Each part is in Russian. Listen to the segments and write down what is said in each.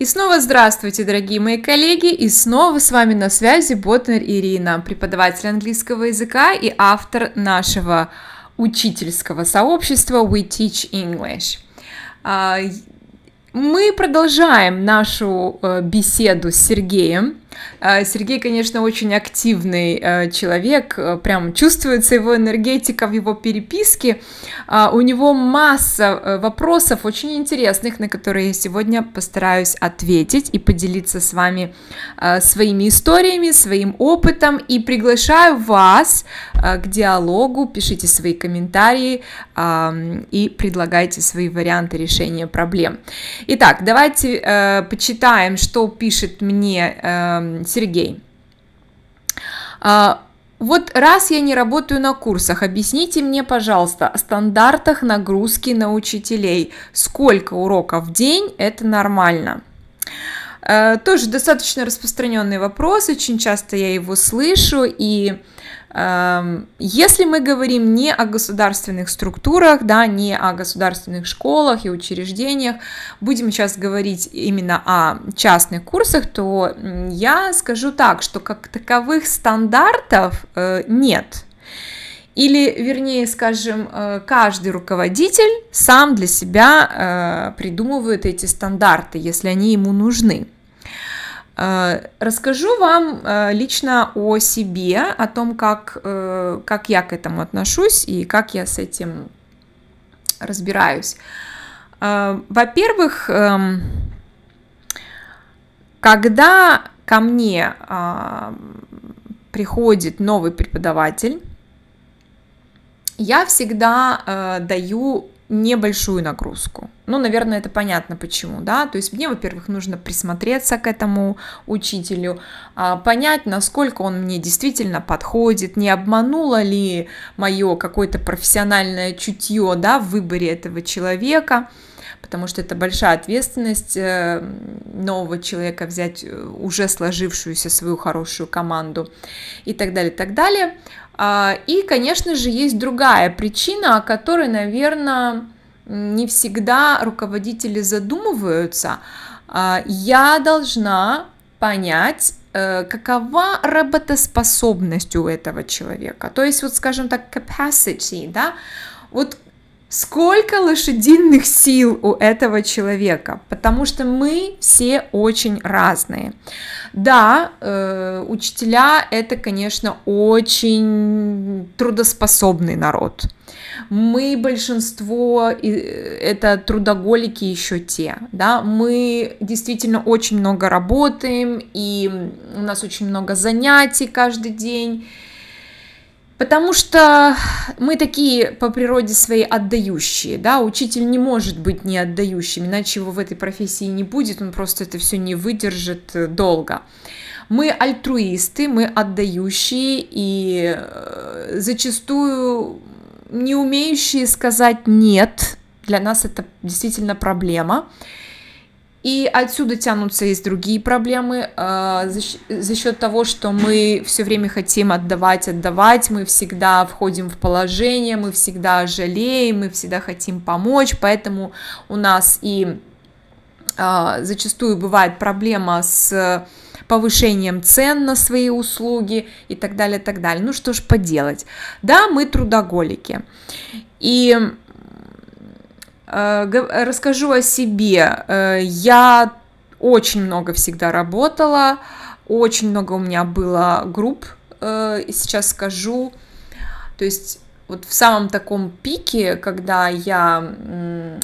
И снова здравствуйте, дорогие мои коллеги, и снова с вами на связи Ботнер Ирина, преподаватель английского языка и автор нашего учительского сообщества We Teach English. А, мы продолжаем нашу э, беседу с Сергеем. Э, Сергей, конечно, очень активный э, человек, прям чувствуется его энергетика в его переписке. А, у него масса вопросов очень интересных, на которые я сегодня постараюсь ответить и поделиться с вами своими историями, своим опытом. И приглашаю вас к диалогу, пишите свои комментарии и предлагайте свои варианты решения проблем. Итак, давайте э, почитаем, что пишет мне э, Сергей. Э, вот раз я не работаю на курсах, объясните мне, пожалуйста, о стандартах нагрузки на учителей. Сколько уроков в день это нормально? Э, тоже достаточно распространенный вопрос, очень часто я его слышу, и если мы говорим не о государственных структурах, да, не о государственных школах и учреждениях, будем сейчас говорить именно о частных курсах, то я скажу так, что как таковых стандартов э, нет. Или, вернее, скажем, э, каждый руководитель сам для себя э, придумывает эти стандарты, если они ему нужны. Э, расскажу вам э, лично о себе, о том, как, э, как я к этому отношусь и как я с этим разбираюсь. Во-первых, эм, когда ко мне приходит новый преподаватель, я всегда даю небольшую нагрузку. Ну, наверное, это понятно почему, да, то есть мне, во-первых, нужно присмотреться к этому учителю, а, понять, насколько он мне действительно подходит, не обмануло ли мое какое-то профессиональное чутье, да, в выборе этого человека, потому что это большая ответственность э, нового человека взять э, уже сложившуюся свою хорошую команду и так далее, и так далее. А, и, конечно же, есть другая причина, о которой, наверное, не всегда руководители задумываются. А, я должна понять, э, какова работоспособность у этого человека. То есть, вот, скажем так, capacity, да, вот Сколько лошадиных сил у этого человека? Потому что мы все очень разные. Да, э, учителя это, конечно, очень трудоспособный народ. Мы большинство это трудоголики еще те, да, мы действительно очень много работаем, и у нас очень много занятий каждый день, Потому что мы такие по природе своей отдающие, да, учитель не может быть не отдающим, иначе его в этой профессии не будет, он просто это все не выдержит э, долго. Мы альтруисты, мы отдающие и э, зачастую не умеющие сказать нет. Для нас это действительно проблема. И отсюда тянутся есть другие проблемы э, за, счет того, что мы все время хотим отдавать, отдавать, мы всегда входим в положение, мы всегда жалеем, мы всегда хотим помочь, поэтому у нас и э, зачастую бывает проблема с повышением цен на свои услуги и так далее, так далее. Ну что ж поделать. Да, мы трудоголики. И расскажу о себе. Э, я очень много всегда работала, очень много у меня было групп, э, сейчас скажу, то есть вот в самом таком пике, когда я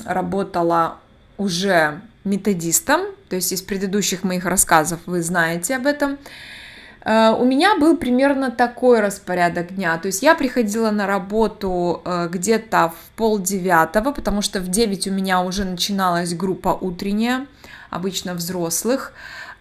работала уже методистом, то есть из предыдущих моих рассказов вы знаете об этом, Э, у меня был примерно такой распорядок дня. То есть я приходила на работу э, где-то в пол девятого, потому что в девять у меня уже начиналась группа утренняя, обычно взрослых.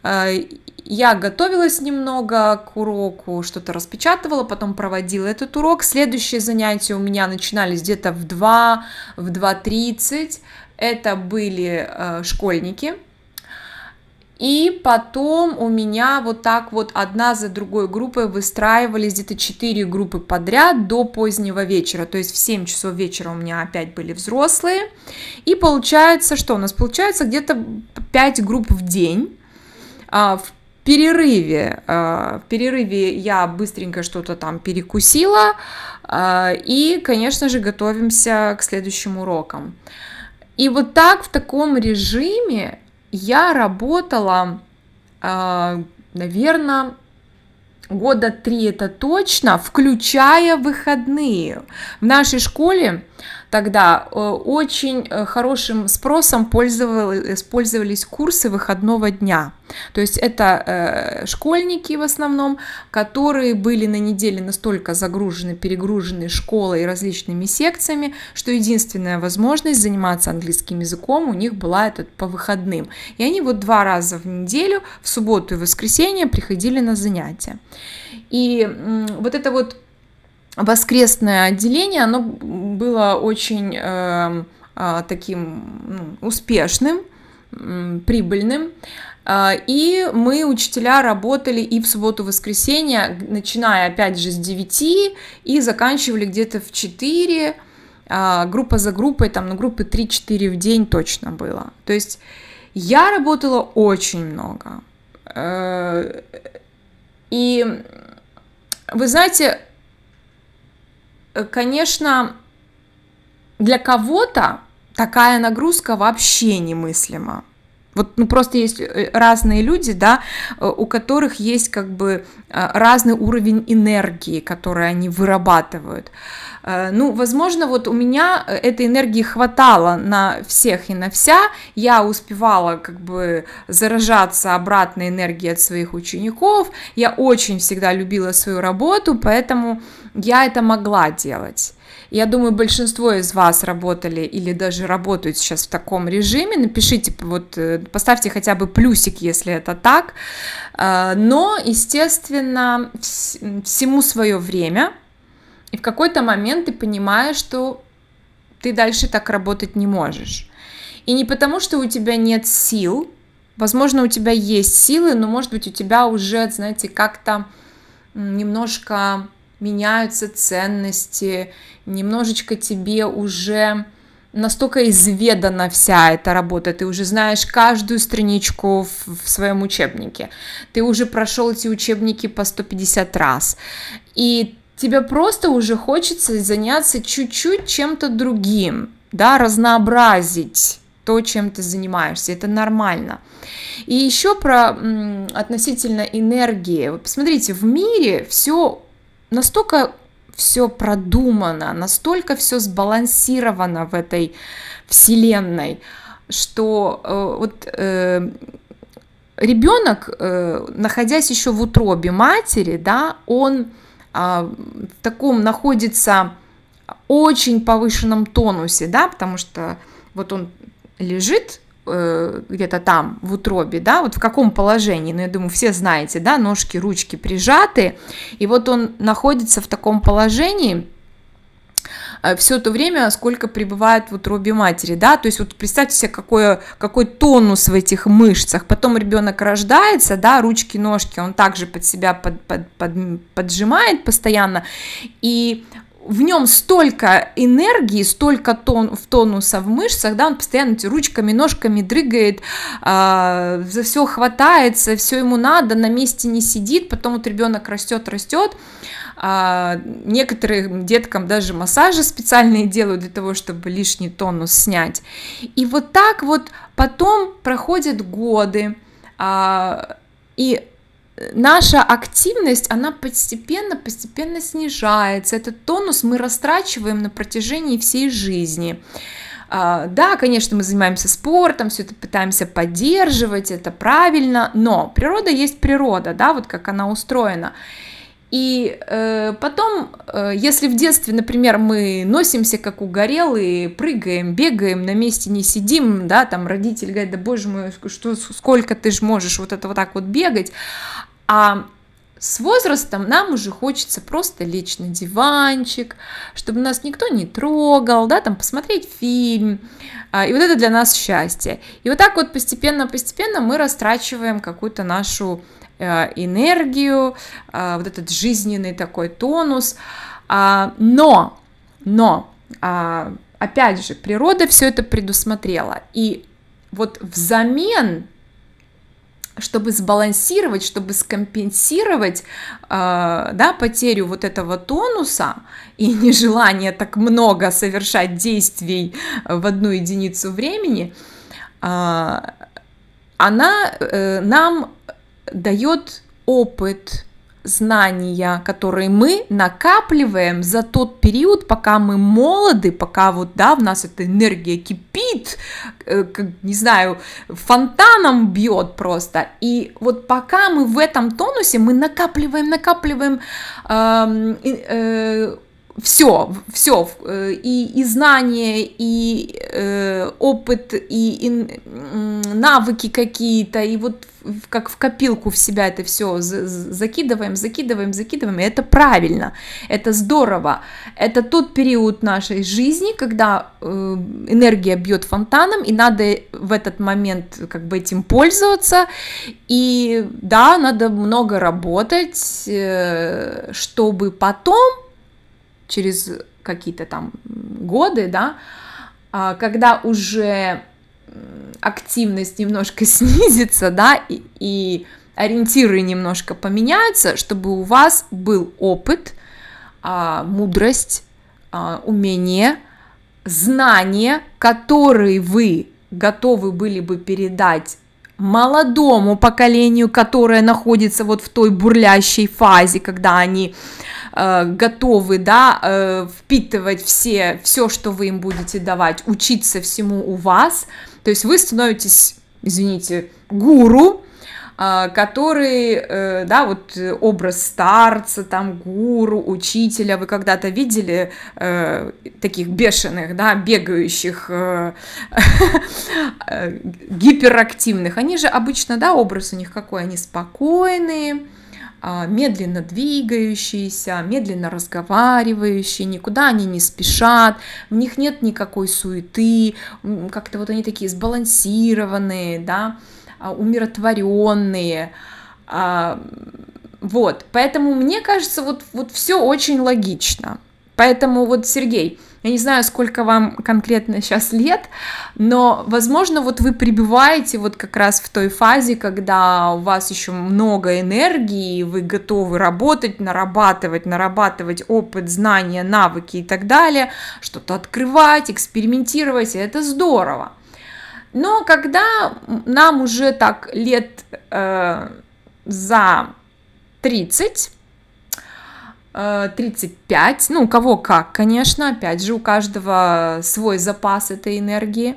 Э, я готовилась немного к уроку, что-то распечатывала, потом проводила этот урок. Следующие занятия у меня начинались где-то в 2, в 2.30. Это были школьники, И потом у меня вот так вот одна за другой группой выстраивались где-то 4 группы подряд до позднего вечера. То есть в 7 часов вечера у меня опять были взрослые. И получается, что у нас получается где-то 5 групп в день. А, в перерыве, а, в перерыве я быстренько что-то там перекусила. А, и, конечно же, готовимся к следующим урокам. И вот так в таком режиме я работала, а, наверное, года три это точно, включая выходные. В нашей школе тогда э, очень э, хорошим спросом пользовались, курсы выходного дня. То есть это э, школьники в основном, которые были на неделе настолько загружены, перегружены школой и различными секциями, что единственная возможность заниматься английским языком у них была это по выходным. И они вот два раза в неделю, в субботу и воскресенье приходили на занятия. И вот это вот воскресное отделение, оно было очень э, э, таким ну, успешным, прибыльным. И мы, учителя, работали и в субботу-воскресенье, начиная опять же с 9 и заканчивали где-то в 4, группа за группой, там на группы 3-4 в день точно было. То есть я работала очень много. Э, и вы знаете, конечно, для кого-то такая нагрузка вообще немыслима. Вот, ну, просто есть э, разные люди, да, э, у которых есть как бы разный уровень энергии, который они вырабатывают. Ну, возможно, вот у меня этой энергии хватало на всех и на вся. Я успевала как бы заражаться обратной энергией от своих учеников. Я очень всегда любила свою работу, поэтому я это могла делать. Я думаю, большинство из вас работали или даже работают сейчас в таком режиме. Напишите, вот, э, поставьте хотя бы плюсик, если это так. Э, но, естественно, всему свое время. И в какой-то момент ты понимаешь, что ты дальше так работать не можешь. И не потому, что у тебя нет сил, возможно, у тебя есть силы, но, может быть, у тебя уже, знаете, как-то немножко меняются ценности, немножечко тебе уже настолько изведана вся эта работа, ты уже знаешь каждую страничку в, в своем учебнике, ты уже прошел эти учебники по 150 раз, и тебе просто уже хочется заняться чуть-чуть чем-то другим, да, разнообразить то, чем ты занимаешься, это нормально. И еще про относительно энергии. Посмотрите, в мире все настолько все продумано, настолько все сбалансировано в этой вселенной, что э, вот э, ребенок, э, находясь еще в утробе матери, да, он э, в таком находится очень повышенном тонусе, да, потому что вот он лежит Э, где-то там в утробе, да, вот в каком положении, ну, я думаю, все знаете, да, ножки, ручки прижаты, и вот он находится в таком положении, э, все то время, сколько пребывает в утробе матери, да, то есть вот представьте себе, какой, какой тонус в этих мышцах, потом ребенок рождается, да, ручки, ножки, он также под себя под, под, под, поджимает постоянно, и в нем столько энергии, столько тон, в тонуса в мышцах, да, он постоянно ручками, ножками дрыгает, э, за все хватается, все ему надо, на месте не сидит, потом вот ребенок растет, растет, а, некоторым деткам даже массажи специальные делают для того, чтобы лишний тонус снять. И вот так вот потом проходят годы, а, и наша активность, она постепенно-постепенно снижается. Этот тонус мы растрачиваем на протяжении всей жизни. А, да, конечно, мы занимаемся спортом, все это пытаемся поддерживать, это правильно, но природа есть природа, да, вот как она устроена. И э, потом, э, если в детстве, например, мы носимся как угорелые, прыгаем, бегаем, на месте не сидим, да, там родитель говорит, да боже мой, что, сколько ты ж можешь вот это вот так вот бегать, а с возрастом нам уже хочется просто лечь на диванчик, чтобы нас никто не трогал, да, там посмотреть фильм, а, и вот это для нас счастье. И вот так вот постепенно-постепенно мы растрачиваем какую-то нашу энергию, а, вот этот жизненный такой тонус, а, но, но, опять же, природа все это предусмотрела, и вот взамен чтобы сбалансировать, чтобы скомпенсировать э, да, потерю вот этого тонуса и нежелание так много совершать действий в одну единицу времени, э, она э, нам дает опыт, знания, которые мы накапливаем за тот период, пока мы молоды, пока вот, да, в нас эта энергия кипит, э, как, не знаю, фонтаном бьет просто. И вот пока мы в этом тонусе, мы накапливаем, накапливаем э, э, все, все, э, и, и знания, и э, опыт, и, и навыки какие-то, и вот как в копилку в себя это все закидываем, закидываем, закидываем, и это правильно, это здорово, это тот период нашей жизни, когда э, энергия бьет фонтаном, и надо в этот момент как бы этим пользоваться, и да, надо много работать, э, чтобы потом через какие-то там годы, да, а, когда уже активность немножко снизится, да, и, и ориентиры немножко поменяются, чтобы у вас был опыт, а, мудрость, а, умение, знания, которые вы готовы были бы передать молодому поколению, которое находится вот в той бурлящей фазе, когда они Э, готовы, да, э, впитывать все, все, что вы им будете давать, учиться всему у вас, то есть вы становитесь, извините, гуру, э, который, да, вот образ старца, там, гуру, учителя, вы когда-то видели э, таких бешеных, да, бегающих, гиперактивных, они же обычно, да, образ у них какой, они спокойные, медленно двигающиеся, медленно разговаривающие, никуда они не спешат, в них нет никакой суеты, как-то вот они такие сбалансированные, да, а, умиротворенные, а, вот, поэтому мне кажется, вот, вот все очень логично, поэтому вот, Сергей, я не знаю, сколько вам конкретно сейчас лет, но, возможно, вот вы пребываете вот как раз в той фазе, когда у вас еще много энергии, вы готовы работать, нарабатывать, нарабатывать опыт, знания, навыки и так далее, что-то открывать, экспериментировать, и это здорово. Но когда нам уже так лет э, за 30, 35, ну, у кого как, конечно, опять же, у каждого свой запас этой энергии,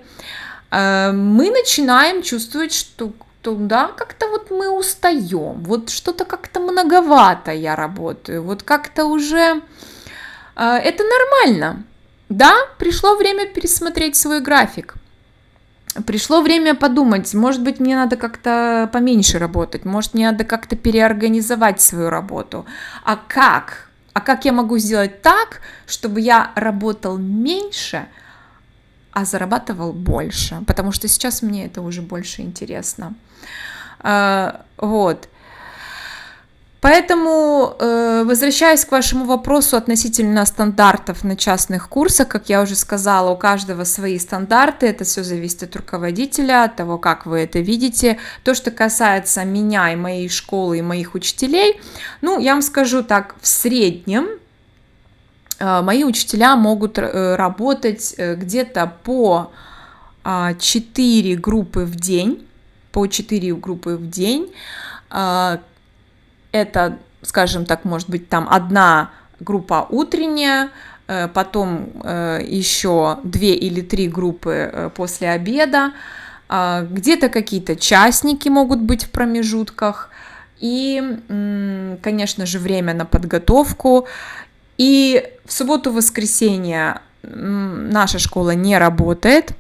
э, мы начинаем чувствовать, что да, как-то вот мы устаем, вот что-то как-то многовато я работаю, вот как-то уже э, это нормально. Да, пришло время пересмотреть свой график. Пришло время подумать, может быть, мне надо как-то поменьше работать, может, мне надо как-то переорганизовать свою работу. А как? А как я могу сделать так, чтобы я работал меньше, а зарабатывал больше, потому что сейчас мне это уже больше интересно. А, вот. Поэтому, э, возвращаясь к вашему вопросу относительно стандартов на частных курсах, как я уже сказала, у каждого свои стандарты, это все зависит от руководителя, от того, как вы это видите. То, что касается меня и моей школы и моих учителей, ну, я вам скажу так, в среднем э, мои учителя могут э, работать где-то по 4 а, группы в день, по 4 группы в день, а, это, скажем так, может быть там одна группа утренняя, э, потом э, еще две или три группы э, после обеда, а, где-то какие-то частники могут быть в промежутках, и, конечно же, время на подготовку. И в субботу-воскресенье наша школа не работает,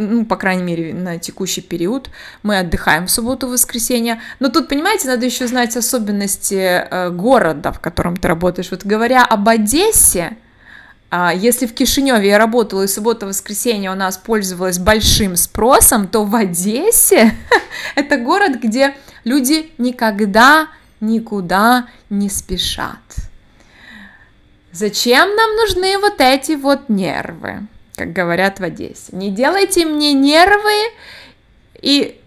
ну, по крайней мере, на текущий период. Мы отдыхаем в субботу, воскресенье. Но тут, понимаете, надо еще знать особенности э, города, в котором ты работаешь. Вот говоря об Одессе, э, если в Кишиневе я работала и суббота-воскресенье у нас пользовалась большим спросом, то в Одессе это город, где люди никогда никуда не спешат. Зачем нам нужны вот эти вот нервы? Как говорят в Одессе. Не делайте мне нервы и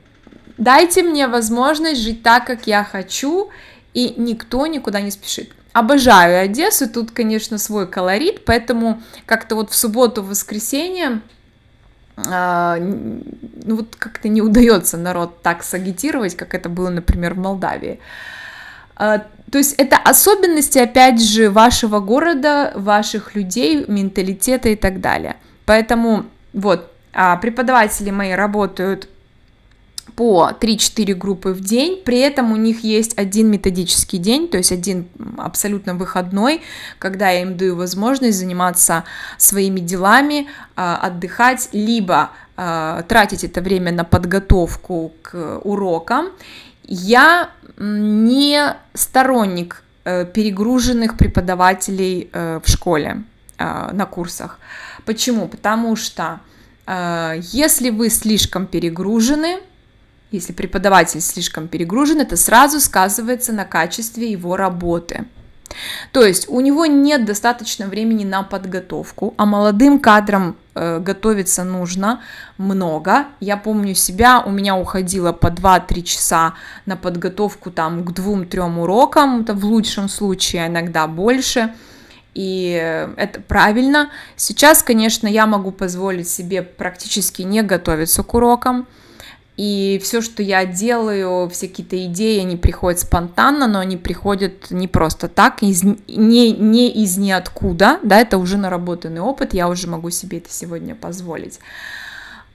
дайте мне возможность жить так, как я хочу, и никто никуда не спешит. Обожаю Одессу, тут, конечно, свой колорит, поэтому как-то вот в субботу, в воскресенье а, ну вот как-то не удается народ так сагитировать, как это было, например, в Молдавии. А, то есть это особенности, опять же, вашего города, ваших людей, менталитета и так далее. Поэтому вот, а, преподаватели мои работают по 3-4 группы в день, при этом у них есть один методический день, то есть один абсолютно выходной, когда я им даю возможность заниматься своими делами, а, отдыхать, либо а, тратить это время на подготовку к урокам. Я не сторонник э, перегруженных преподавателей э, в школе на курсах. Почему? Потому что э, если вы слишком перегружены, если преподаватель слишком перегружен, это сразу сказывается на качестве его работы. То есть у него нет достаточно времени на подготовку, а молодым кадрам э, готовиться нужно много. Я помню себя, у меня уходило по 2-3 часа на подготовку там к двум-трем урокам, это в лучшем случае, а иногда больше – и это правильно. Сейчас, конечно, я могу позволить себе практически не готовиться к урокам, и все, что я делаю, все какие-то идеи, они приходят спонтанно, но они приходят не просто так, из, не, не из ниоткуда, да, это уже наработанный опыт, я уже могу себе это сегодня позволить.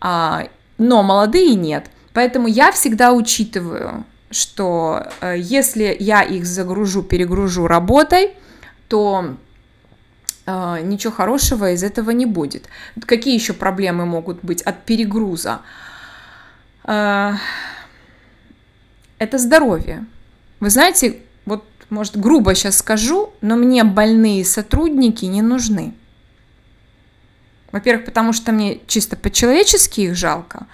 А, но молодые нет. Поэтому я всегда учитываю, что э, если я их загружу, перегружу работой, то ничего хорошего из этого не будет. Какие еще проблемы могут быть от перегруза? А, это здоровье. Вы знаете, вот, может, грубо сейчас скажу, но мне больные сотрудники не нужны. Во-первых, потому что мне чисто по-человечески их жалко,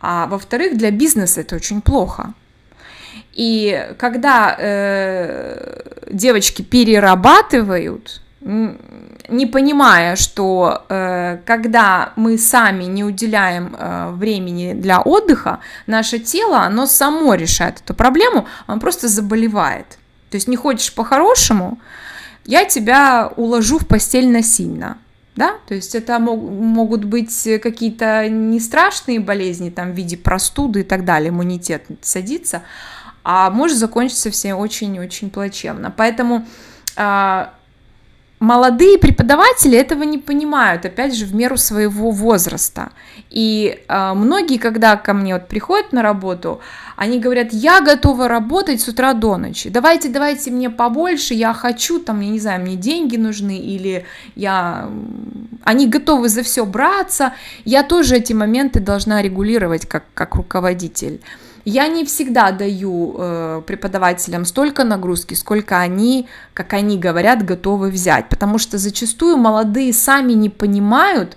а во-вторых, для бизнеса это очень плохо. И когда э, девочки перерабатывают, не понимая, что э, когда мы сами не уделяем э, времени для отдыха, наше тело, оно само решает эту проблему, оно просто заболевает. То есть не хочешь по-хорошему, я тебя уложу в постель насильно. Да, то есть это мог, могут быть какие-то не страшные болезни, там, в виде простуды и так далее, иммунитет садится, а может закончиться все очень-очень плачевно. Поэтому э, молодые преподаватели этого не понимают, опять же, в меру своего возраста. И э, многие, когда ко мне вот приходят на работу, они говорят, я готова работать с утра до ночи, давайте, давайте мне побольше, я хочу, там, я не знаю, мне деньги нужны, или я... Они готовы за все браться, я тоже эти моменты должна регулировать как, как руководитель. Я не всегда даю э, преподавателям столько нагрузки, сколько они, как они говорят, готовы взять, потому что зачастую молодые сами не понимают,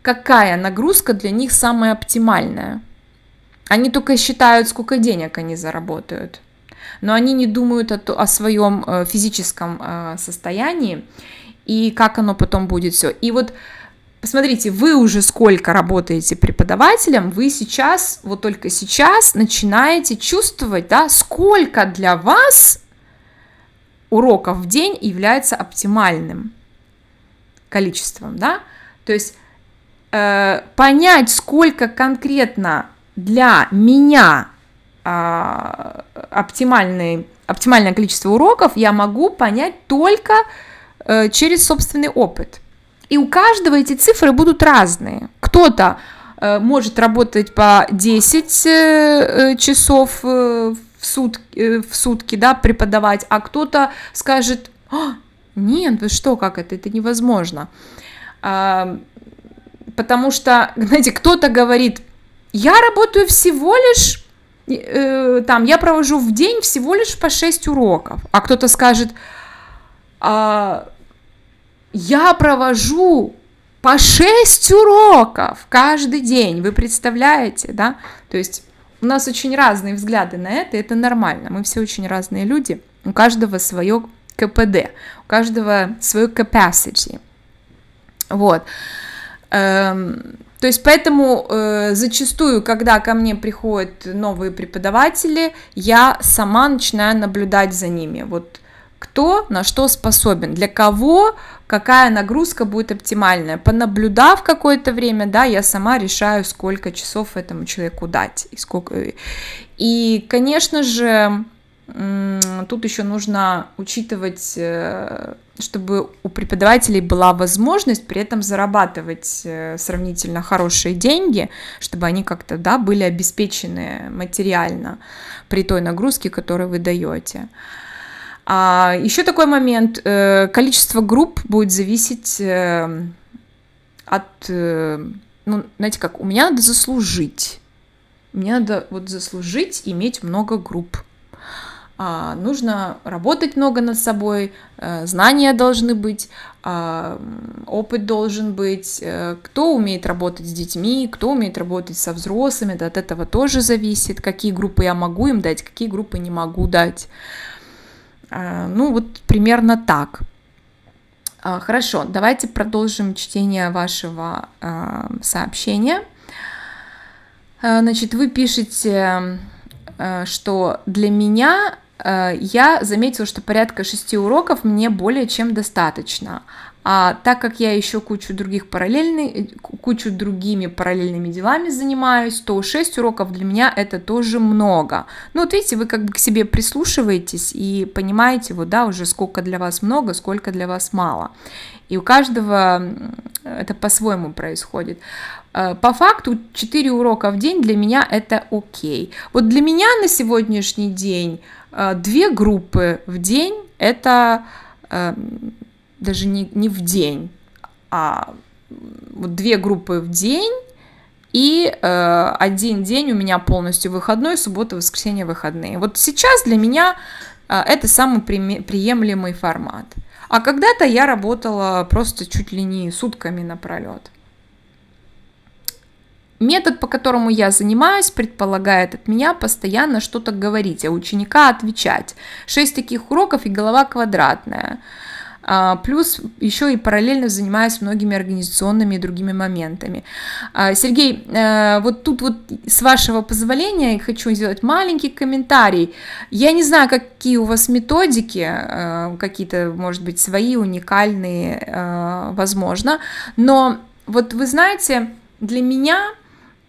какая нагрузка для них самая оптимальная. Они только считают, сколько денег они заработают, но они не думают о, о своем э, физическом э, состоянии и как оно потом будет все. И вот Посмотрите, вы уже сколько работаете преподавателем, вы сейчас, вот только сейчас начинаете чувствовать, да, сколько для вас уроков в день является оптимальным количеством, да, то есть э, понять, сколько конкретно для меня э, оптимальное количество уроков я могу понять только э, через собственный опыт – и у каждого эти цифры будут разные. Кто-то э, может работать по 10 э, э, часов в, сутки, в сутки, да, преподавать, а кто-то скажет, «А, нет, вы что, как это, это невозможно. А, потому что, знаете, кто-то говорит, я работаю всего лишь, там, я провожу в день всего лишь по 6 уроков, а кто-то скажет, а, я провожу по 6 уроков каждый день, вы представляете, да? То есть у нас очень разные взгляды на это, и это нормально, мы все очень разные люди, у каждого свое КПД, у каждого свое capacity, вот. Эм, то есть поэтому э, зачастую, когда ко мне приходят новые преподаватели, я сама начинаю наблюдать за ними. Вот кто на что способен, для кого какая нагрузка будет оптимальная. Понаблюдав какое-то время, да, я сама решаю, сколько часов этому человеку дать. И, сколько... и конечно же, тут еще нужно учитывать, э, чтобы у преподавателей была возможность при этом зарабатывать э, сравнительно хорошие деньги, чтобы они как-то да, были обеспечены материально при той нагрузке, которую вы даете. А еще такой момент, э, количество групп будет зависеть от, ну, знаете как, у меня надо заслужить. Мне надо вот заслужить иметь много групп. А, нужно работать много над собой, э, знания должны быть, а, опыт должен быть, э, кто умеет работать с детьми, кто умеет работать со взрослыми, да, от этого тоже зависит, какие группы я могу им дать, какие группы не могу дать. А, ну, вот примерно так. Хорошо, давайте продолжим чтение вашего сообщения. Значит, вы пишете, что для меня я заметила, что порядка шести уроков мне более чем достаточно. А так как я еще кучу других параллельных, кучу другими параллельными делами занимаюсь, то 6 уроков для меня это тоже много. Ну вот видите, вы как бы к себе прислушиваетесь и понимаете, вот да, уже сколько для вас много, сколько для вас мало. И у каждого это по-своему происходит. Э, по факту 4 урока в день для меня это окей. Вот для меня на сегодняшний день Э, две группы в день это э, даже не, не в день, а вот две группы в день и э, один день у меня полностью выходной, суббота, воскресенье, выходные. Вот сейчас для меня э, это самый при, приемлемый формат. А когда-то я работала просто чуть ли не сутками напролет. Метод, по которому я занимаюсь, предполагает от меня постоянно что-то говорить, а ученика отвечать. Шесть таких уроков и голова квадратная. А, плюс еще и параллельно занимаюсь многими организационными и другими моментами. А, Сергей, э, вот тут вот с вашего позволения хочу сделать маленький комментарий. Я не знаю, какие у вас методики, э, какие-то, может быть, свои, уникальные, э, возможно, но вот вы знаете, для меня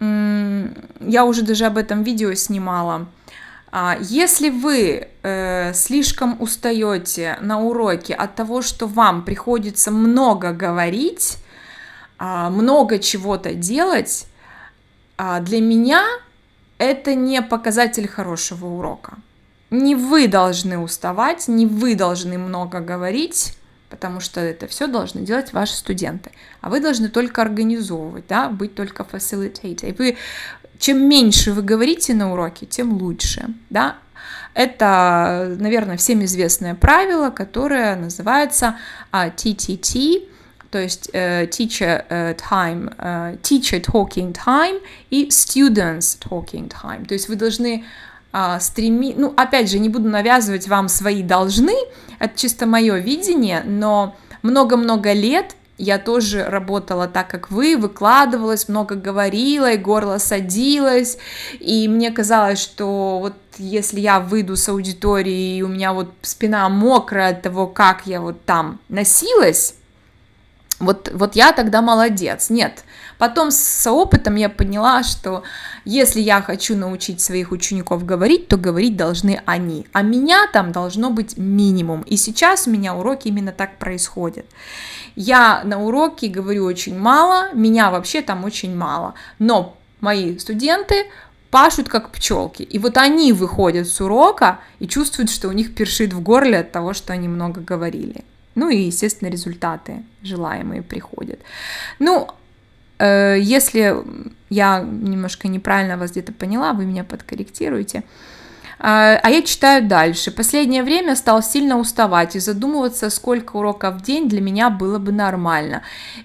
я уже даже об этом видео снимала. А, если вы э, слишком устаете на уроке от того, что вам приходится много говорить, э, много чего-то делать, э, для меня это не показатель хорошего урока. Не вы должны уставать, не вы должны много говорить, потому что это все должны делать ваши студенты, а вы должны только организовывать, да, быть только facilitator. И вы, чем меньше вы говорите на уроке, тем лучше, да. Это, наверное, всем известное правило, которое называется TTT, то есть uh, teacher uh, time, uh, teacher talking time и students talking time. То есть вы должны стреми... Ну, опять же, не буду навязывать вам свои должны, это чисто мое видение, но много-много лет я тоже работала так, как вы, выкладывалась, много говорила, и горло садилось, и мне казалось, что вот если я выйду с аудитории, и у меня вот спина мокрая от того, как я вот там носилась, вот, вот я тогда молодец. Нет, Потом с опытом я поняла, что если я хочу научить своих учеников говорить, то говорить должны они, а меня там должно быть минимум. И сейчас у меня уроки именно так происходят. Я на уроке говорю очень мало, меня вообще там очень мало, но мои студенты пашут как пчелки. И вот они выходят с урока и чувствуют, что у них першит в горле от того, что они много говорили. Ну и, естественно, результаты желаемые приходят. Ну, если я немножко неправильно вас где-то поняла, вы меня подкорректируете. А, а я читаю дальше. Последнее время стал сильно уставать и задумываться, сколько уроков в день для меня было бы нормально.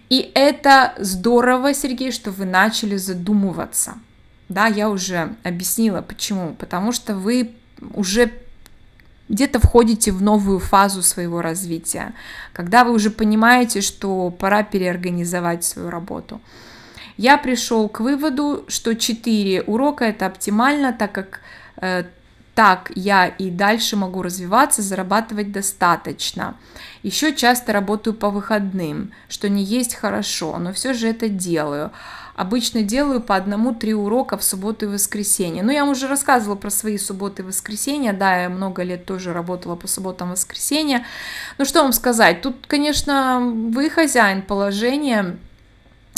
И это здорово, Сергей, что вы начали задумываться. Да, я уже объяснила почему. Потому что вы уже где-то входите в новую фазу своего развития, когда вы уже понимаете, что пора переорганизовать свою работу. Я пришел к выводу, что 4 урока это оптимально, так как э, так я и дальше могу развиваться, зарабатывать достаточно. Еще часто работаю по выходным, что не есть хорошо, но все же это делаю. Обычно делаю по одному-три урока в субботу и воскресенье. Ну, я уже рассказывала про свои субботы и воскресенья. Да, я много лет тоже работала по субботам и воскресенье. Ну, что вам сказать? Тут, конечно, вы хозяин положения.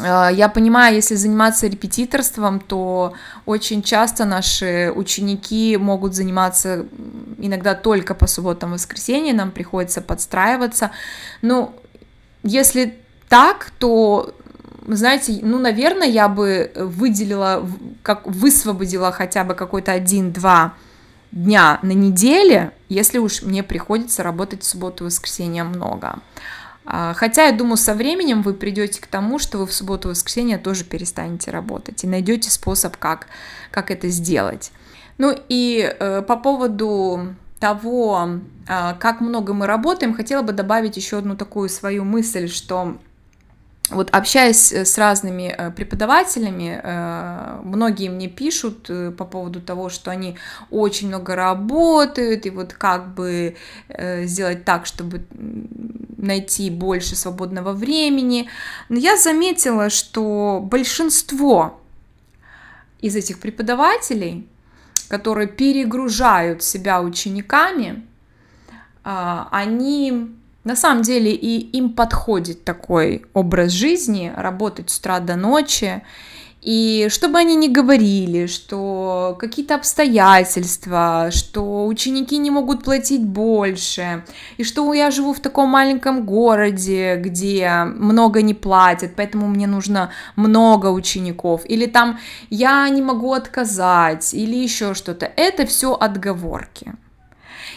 А, я понимаю, если заниматься репетиторством, то очень часто наши ученики могут заниматься иногда только по субботам и воскресеньям, нам приходится подстраиваться. Ну, если так, то знаете, ну, наверное, я бы выделила, как высвободила хотя бы какой-то один-два дня на неделе, если уж мне приходится работать в субботу и воскресенье много. А, хотя, я думаю, со временем вы придете к тому, что вы в субботу и воскресенье тоже перестанете работать и найдете способ, как, как это сделать. Ну и э, по поводу того, э, как много мы работаем, хотела бы добавить еще одну такую свою мысль, что вот общаясь э, с разными э, преподавателями, э, многие мне пишут по поводу того, что они очень много работают, и вот как бы сделать так, чтобы найти больше свободного времени. Но я заметила, что большинство из этих преподавателей, которые перегружают себя учениками, они на самом деле и им подходит такой образ жизни, работать с утра до ночи, и чтобы они не говорили, что какие-то обстоятельства, что ученики не могут платить больше, и что я живу в таком маленьком городе, где много не платят, поэтому мне нужно много учеников, или там я не могу отказать, или еще что-то. Это все отговорки.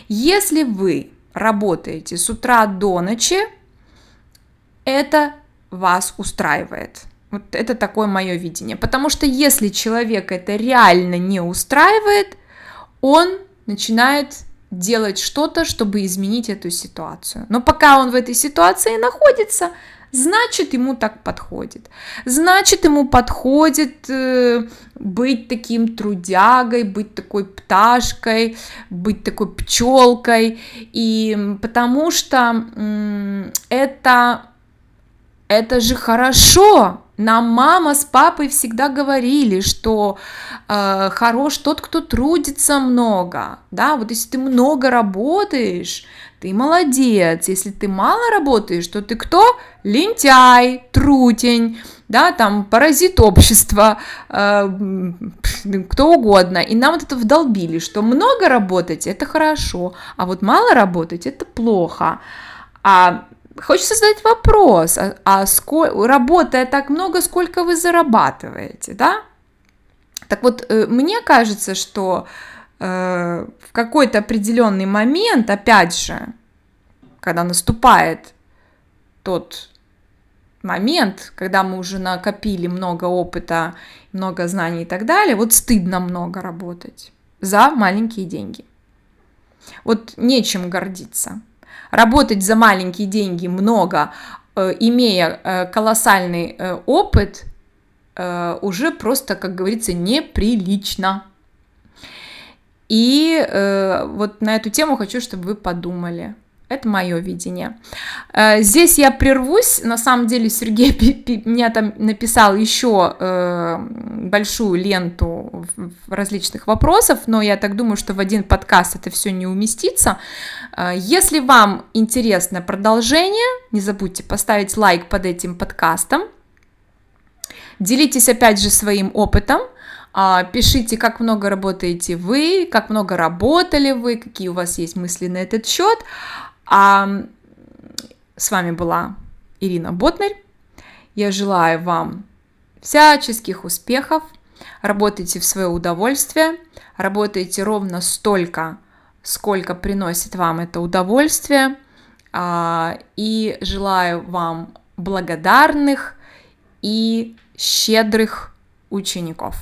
Если вы работаете с утра до ночи, это вас устраивает. Вот это такое мое видение. Потому что если человек это реально не устраивает, он начинает делать что-то, чтобы изменить эту ситуацию. Но пока он в этой ситуации находится, значит ему так подходит. Значит ему подходит э, быть таким трудягой, быть такой пташкой, быть такой пчелкой. И потому что э, это, это же хорошо. Нам мама с папой всегда говорили, что э, хорош тот, кто трудится много, да, вот если ты много работаешь, ты молодец, если ты мало работаешь, то ты кто? Лентяй, трутень, да, там, паразит общества, э, кто угодно. И нам вот это вдолбили, что много работать – это хорошо, а вот мало работать – это плохо. А хочется задать вопрос, а, а сколь, работая так много, сколько вы зарабатываете, да? Так вот, э, мне кажется, что э, в какой-то определенный момент, опять же, когда наступает тот момент, когда мы уже накопили много опыта, много знаний и так далее, вот стыдно много работать за маленькие деньги. Вот нечем гордиться. Работать за маленькие деньги много, э, имея э, колоссальный э, опыт, уже просто, как говорится, неприлично. И вот на эту тему хочу, чтобы вы подумали. Это мое видение. Э, здесь я прервусь. На самом деле Сергей меня там написал еще э, большую ленту различных вопросов, но я так думаю, что в один подкаст это все не уместится. Э, если вам интересно продолжение, не забудьте поставить лайк под этим подкастом. Делитесь опять же своим опытом. Пишите, как много работаете вы, как много работали вы, какие у вас есть мысли на этот счет. А с вами была Ирина Ботнарь. Я желаю вам всяческих успехов, работайте в свое удовольствие, работайте ровно столько, сколько приносит вам это удовольствие, а, и желаю вам благодарных и щедрых учеников.